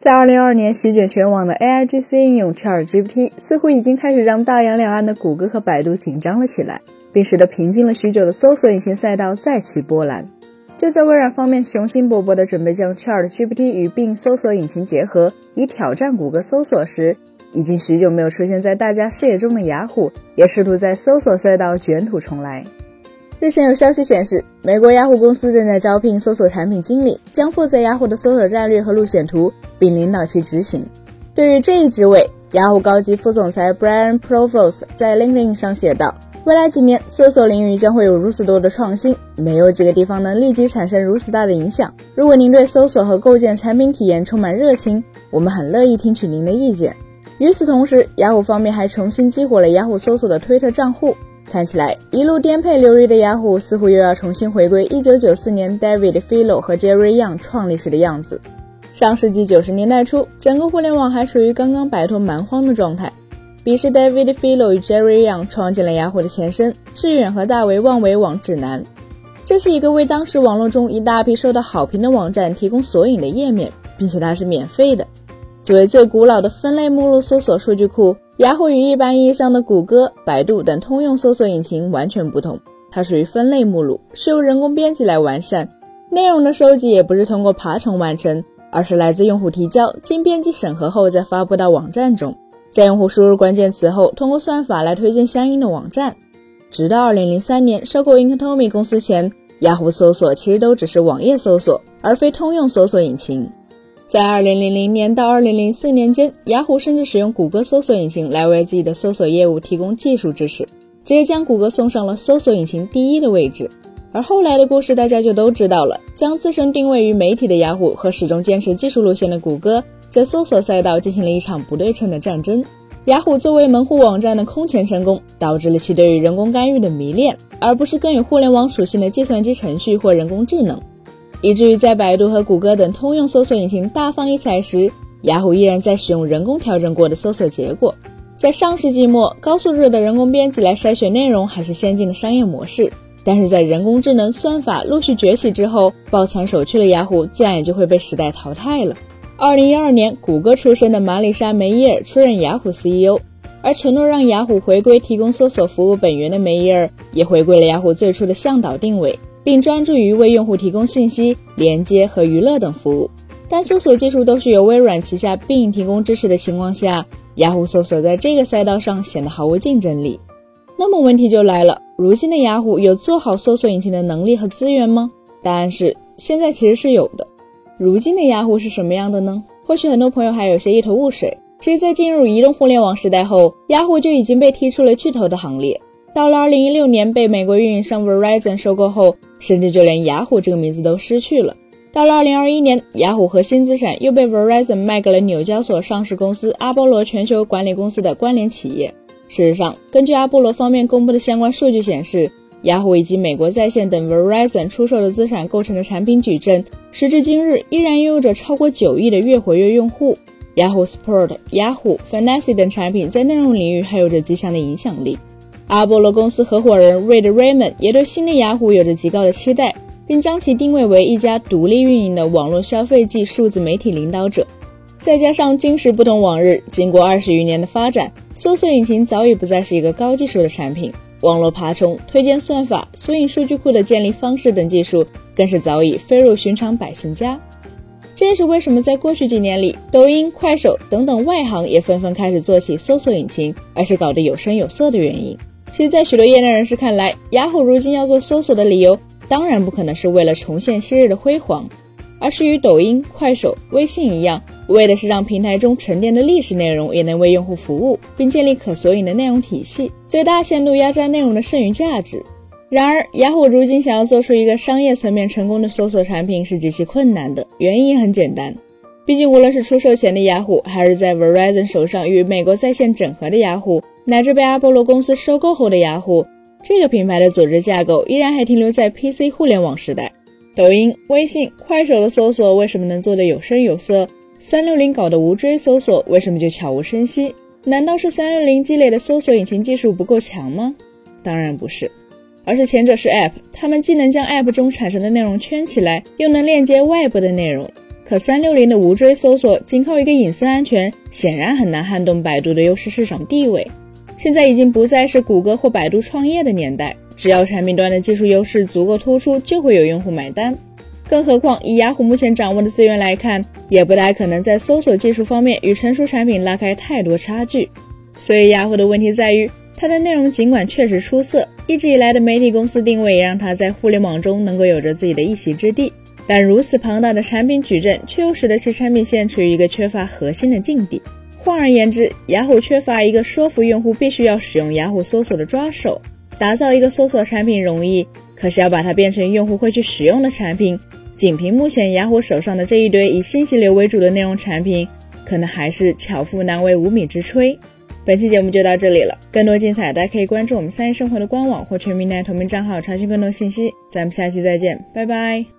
在2022年席卷全网的 AIGC 应用 ChatGPT，似乎已经开始让大洋两岸的谷歌和百度紧张了起来，并使得平静了许久的搜索引擎赛道再起波澜。就在微软方面雄心勃勃地准备将 ChatGPT 与 Bing 搜索引擎结合，以挑战谷歌搜索时，已经许久没有出现在大家视野中的雅虎，也试图在搜索赛道卷土重来。日前有消息显示，美国雅虎公司正在招聘搜索产品经理，将负责雅虎的搜索战略和路线图，并领导其执行。对于这一职位，雅虎高级副总裁 Brian Provost 在 LinkedIn 上写道：“未来几年，搜索领域将会有如此多的创新，没有几个地方能立即产生如此大的影响。如果您对搜索和构建产品体验充满热情，我们很乐意听取您的意见。”与此同时，雅虎方面还重新激活了雅虎搜索的推特账户。看起来一路颠沛流离的雅虎，似乎又要重新回归1994年 David Filo 和 Jerry Yang 创立时的样子。上世纪九十年代初，整个互联网还属于刚刚摆脱蛮荒的状态。彼时，David Filo 与 Jerry Yang 创建了雅虎的前身——致远和大为望维网指南。这是一个为当时网络中一大批受到好评的网站提供索引的页面，并且它是免费的。作为最古老的分类目录搜索数据库。雅虎与一般意义上的谷歌、百度等通用搜索引擎完全不同，它属于分类目录，是由人工编辑来完善。内容的收集也不是通过爬虫完成，而是来自用户提交，经编辑审核后再发布到网站中。在用户输入关键词后，通过算法来推荐相应的网站。直到2003年收购 Inktomi 公司前，雅虎搜索其实都只是网页搜索，而非通用搜索引擎。在二零零零年到二零零四年间，雅虎甚至使用谷歌搜索引擎来为自己的搜索业务提供技术支持，直接将谷歌送上了搜索引擎第一的位置。而后来的故事大家就都知道了，将自身定位于媒体的雅虎和始终坚持技术路线的谷歌，在搜索赛道进行了一场不对称的战争。雅虎作为门户网站的空前成功，导致了其对于人工干预的迷恋，而不是更有互联网属性的计算机程序或人工智能。以至于在百度和谷歌等通用搜索引擎大放异彩时，雅虎依然在使用人工调整过的搜索结果。在上世纪末，高素质的人工编辑来筛选内容还是先进的商业模式，但是在人工智能算法陆续崛起之后，抱残守缺的雅虎自然也就会被时代淘汰了。二零一二年，谷歌出身的玛丽莎梅耶尔出任雅虎 CEO，而承诺让雅虎回归提供搜索服务本源的梅耶尔，也回归了雅虎最初的向导定位。并专注于为用户提供信息、连接和娱乐等服务。但搜索技术都是由微软旗下 Bing 提供支持的情况下，雅虎搜索在这个赛道上显得毫无竞争力。那么问题就来了：如今的雅虎有做好搜索引擎的能力和资源吗？答案是，现在其实是有的。如今的雅虎是什么样的呢？或许很多朋友还有些一头雾水。其实，在进入移动互联网时代后，雅虎就已经被踢出了巨头的行列。到了2016年，被美国运营商 Verizon 收购后。甚至就连雅虎这个名字都失去了。到了二零二一年，雅虎核心资产又被 Verizon 卖给了纽交所上市公司阿波罗全球管理公司的关联企业。事实上，根据阿波罗方面公布的相关数据显示，雅虎以及美国在线等 Verizon 出售的资产构成的产品矩阵，时至今日依然拥有着超过九亿的月活跃用户。雅虎 Sport、雅虎 Fantasy 等产品在内容领域还有着极强的影响力。阿波罗公司合伙人 Reid Raymond 也对新的雅虎有着极高的期待，并将其定位为一家独立运营的网络消费级数字媒体领导者。再加上今时不同往日，经过二十余年的发展，搜索引擎早已不再是一个高技术的产品，网络爬虫、推荐算法、索引数据库的建立方式等技术更是早已飞入寻常百姓家。这也是为什么在过去几年里，抖音、快手等等外行也纷纷开始做起搜索引擎，而且搞得有声有色的原因。其实，在许多业内人士看来，雅虎如今要做搜索的理由，当然不可能是为了重现昔日的辉煌，而是与抖音、快手、微信一样，为的是让平台中沉淀的历史内容也能为用户服务，并建立可索引的内容体系，最大限度压榨内容的剩余价值。然而，雅虎如今想要做出一个商业层面成功的搜索产品是极其困难的，原因也很简单，毕竟无论是出售前的雅虎，还是在 Verizon 手上与美国在线整合的雅虎。乃至被阿波罗公司收购后的雅虎，这个品牌的组织架构依然还停留在 PC 互联网时代。抖音、微信、快手的搜索为什么能做得有声有色？三六零搞的无追搜索为什么就悄无声息？难道是三六零积累的搜索引擎技术不够强吗？当然不是，而是前者是 App，他们既能将 App 中产生的内容圈起来，又能链接外部的内容。可三六零的无追搜索，仅靠一个隐私安全，显然很难撼动百度的优势市场地位。现在已经不再是谷歌或百度创业的年代，只要产品端的技术优势足够突出，就会有用户买单。更何况，以雅虎目前掌握的资源来看，也不太可能在搜索技术方面与成熟产品拉开太多差距。所以，雅虎的问题在于，它的内容尽管确实出色，一直以来的媒体公司定位也让它在互联网中能够有着自己的一席之地。但如此庞大的产品矩阵，却又使得其产品线处于一个缺乏核心的境地。换而言之，雅虎缺乏一个说服用户必须要使用雅虎搜索的抓手。打造一个搜索产品容易，可是要把它变成用户会去使用的产品，仅凭目前雅虎手上的这一堆以信息流为主的内容产品，可能还是巧妇难为无米之炊。本期节目就到这里了，更多精彩大家可以关注我们三一生活的官网或全民大同名账号查询更多信息。咱们下期再见，拜拜。